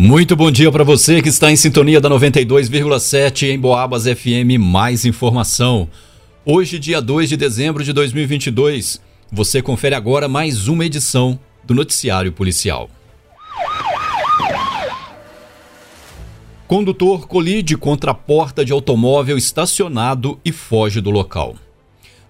Muito bom dia para você que está em sintonia da 92,7 em Boabas FM. Mais informação. Hoje, dia 2 de dezembro de 2022, você confere agora mais uma edição do Noticiário Policial. Condutor colide contra a porta de automóvel estacionado e foge do local.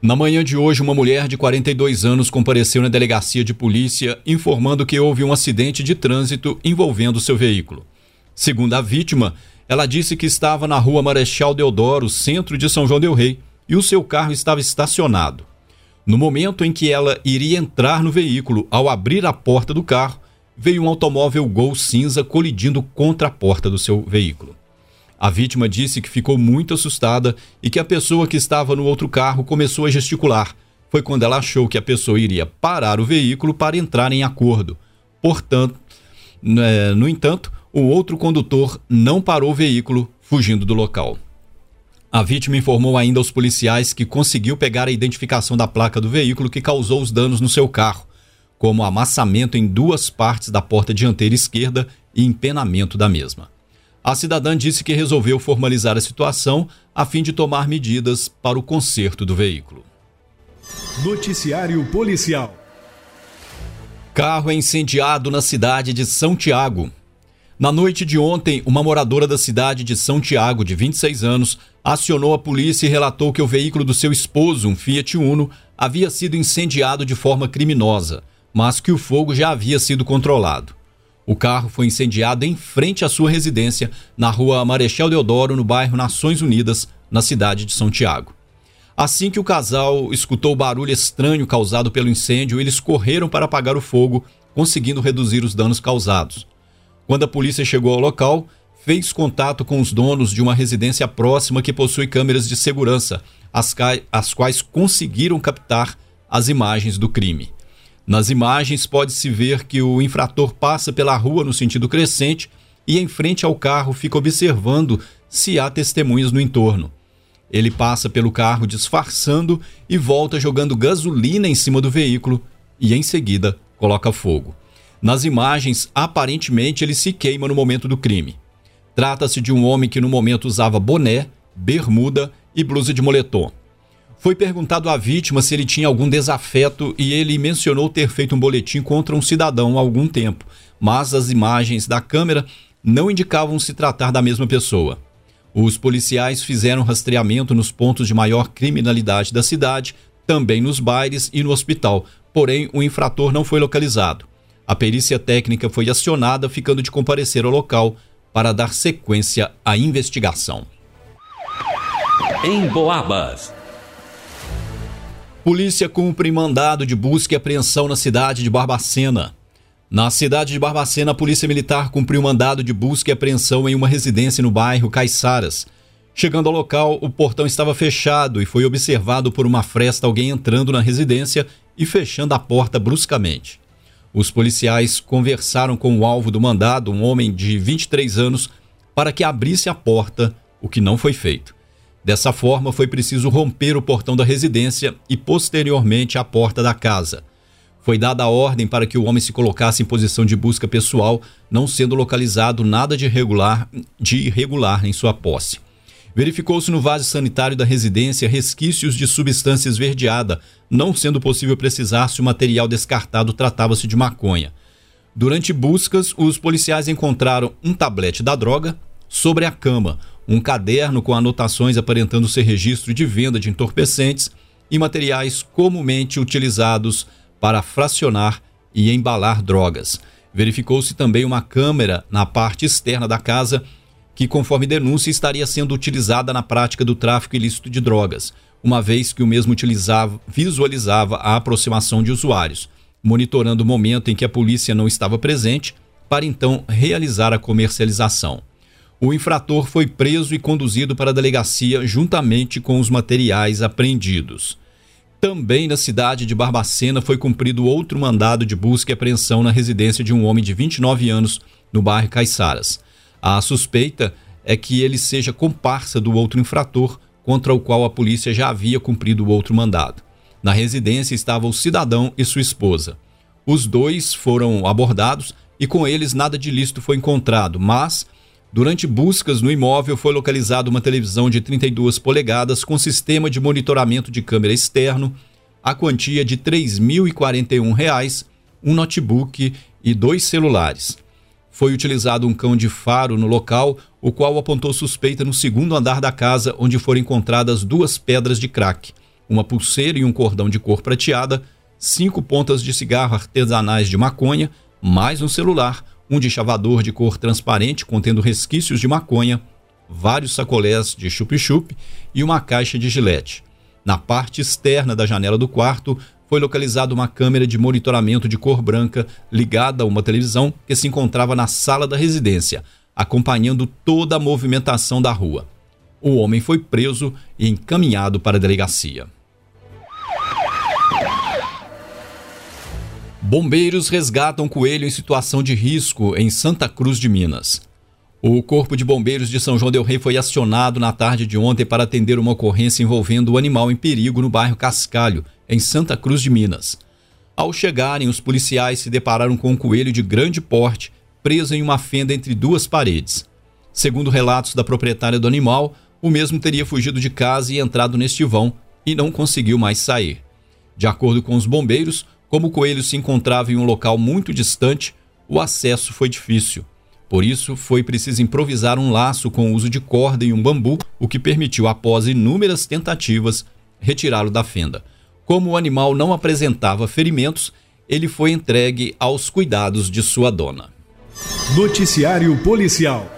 Na manhã de hoje, uma mulher de 42 anos compareceu na delegacia de polícia informando que houve um acidente de trânsito envolvendo seu veículo. Segundo a vítima, ela disse que estava na rua Marechal Deodoro, centro de São João Del Rei, e o seu carro estava estacionado. No momento em que ela iria entrar no veículo, ao abrir a porta do carro, veio um automóvel Gol cinza colidindo contra a porta do seu veículo. A vítima disse que ficou muito assustada e que a pessoa que estava no outro carro começou a gesticular. Foi quando ela achou que a pessoa iria parar o veículo para entrar em acordo. Portanto, né, no entanto, o outro condutor não parou o veículo, fugindo do local. A vítima informou ainda aos policiais que conseguiu pegar a identificação da placa do veículo que causou os danos no seu carro, como amassamento em duas partes da porta dianteira esquerda e empenamento da mesma. A cidadã disse que resolveu formalizar a situação a fim de tomar medidas para o conserto do veículo. Noticiário Policial. Carro é incendiado na cidade de São Tiago. Na noite de ontem, uma moradora da cidade de São Tiago, de 26 anos, acionou a polícia e relatou que o veículo do seu esposo, um Fiat Uno, havia sido incendiado de forma criminosa, mas que o fogo já havia sido controlado. O carro foi incendiado em frente à sua residência, na rua Marechal Deodoro, no bairro Nações Unidas, na cidade de São Tiago. Assim que o casal escutou o barulho estranho causado pelo incêndio, eles correram para apagar o fogo, conseguindo reduzir os danos causados. Quando a polícia chegou ao local, fez contato com os donos de uma residência próxima que possui câmeras de segurança, as, as quais conseguiram captar as imagens do crime. Nas imagens pode-se ver que o infrator passa pela rua no sentido crescente e em frente ao carro fica observando se há testemunhas no entorno. Ele passa pelo carro disfarçando e volta jogando gasolina em cima do veículo e em seguida coloca fogo. Nas imagens, aparentemente ele se queima no momento do crime. Trata-se de um homem que no momento usava boné, bermuda e blusa de moletom. Foi perguntado à vítima se ele tinha algum desafeto e ele mencionou ter feito um boletim contra um cidadão há algum tempo, mas as imagens da câmera não indicavam se tratar da mesma pessoa. Os policiais fizeram rastreamento nos pontos de maior criminalidade da cidade, também nos bares e no hospital, porém o infrator não foi localizado. A perícia técnica foi acionada, ficando de comparecer ao local para dar sequência à investigação. Em Boabas. Polícia cumpre mandado de busca e apreensão na cidade de Barbacena. Na cidade de Barbacena, a Polícia Militar cumpriu mandado de busca e apreensão em uma residência no bairro Caiçaras. Chegando ao local, o portão estava fechado e foi observado por uma fresta alguém entrando na residência e fechando a porta bruscamente. Os policiais conversaram com o alvo do mandado, um homem de 23 anos, para que abrisse a porta, o que não foi feito. Dessa forma, foi preciso romper o portão da residência e, posteriormente, a porta da casa. Foi dada a ordem para que o homem se colocasse em posição de busca pessoal, não sendo localizado nada de irregular, de irregular em sua posse. Verificou-se no vaso sanitário da residência resquícios de substância esverdeada, não sendo possível precisar se o material descartado tratava-se de maconha. Durante buscas, os policiais encontraram um tablete da droga sobre a cama, um caderno com anotações aparentando ser registro de venda de entorpecentes e materiais comumente utilizados para fracionar e embalar drogas. Verificou-se também uma câmera na parte externa da casa que, conforme denúncia, estaria sendo utilizada na prática do tráfico ilícito de drogas, uma vez que o mesmo utilizava, visualizava a aproximação de usuários, monitorando o momento em que a polícia não estava presente para então realizar a comercialização. O infrator foi preso e conduzido para a delegacia juntamente com os materiais apreendidos. Também na cidade de Barbacena foi cumprido outro mandado de busca e apreensão na residência de um homem de 29 anos no bairro Caiçaras. A suspeita é que ele seja comparsa do outro infrator contra o qual a polícia já havia cumprido outro mandado. Na residência estava o cidadão e sua esposa. Os dois foram abordados e com eles nada de lícito foi encontrado, mas durante buscas no imóvel foi localizada uma televisão de 32 polegadas com sistema de monitoramento de câmera externo, a quantia de R$ 3.041, um notebook e dois celulares. Foi utilizado um cão de faro no local, o qual apontou suspeita no segundo andar da casa, onde foram encontradas duas pedras de crack, uma pulseira e um cordão de cor prateada, cinco pontas de cigarro artesanais de maconha, mais um celular, um de chavador de cor transparente contendo resquícios de maconha, vários sacolés de chup-chup e uma caixa de gilete. Na parte externa da janela do quarto foi localizada uma câmera de monitoramento de cor branca ligada a uma televisão que se encontrava na sala da residência, acompanhando toda a movimentação da rua. O homem foi preso e encaminhado para a delegacia. Bombeiros resgatam coelho em situação de risco em Santa Cruz de Minas. O Corpo de Bombeiros de São João Del Rei foi acionado na tarde de ontem para atender uma ocorrência envolvendo o animal em perigo no bairro Cascalho, em Santa Cruz de Minas. Ao chegarem, os policiais se depararam com um coelho de grande porte preso em uma fenda entre duas paredes. Segundo relatos da proprietária do animal, o mesmo teria fugido de casa e entrado neste vão e não conseguiu mais sair. De acordo com os bombeiros, como o coelho se encontrava em um local muito distante, o acesso foi difícil. Por isso, foi preciso improvisar um laço com o uso de corda e um bambu, o que permitiu, após inúmeras tentativas, retirá-lo da fenda. Como o animal não apresentava ferimentos, ele foi entregue aos cuidados de sua dona. Noticiário Policial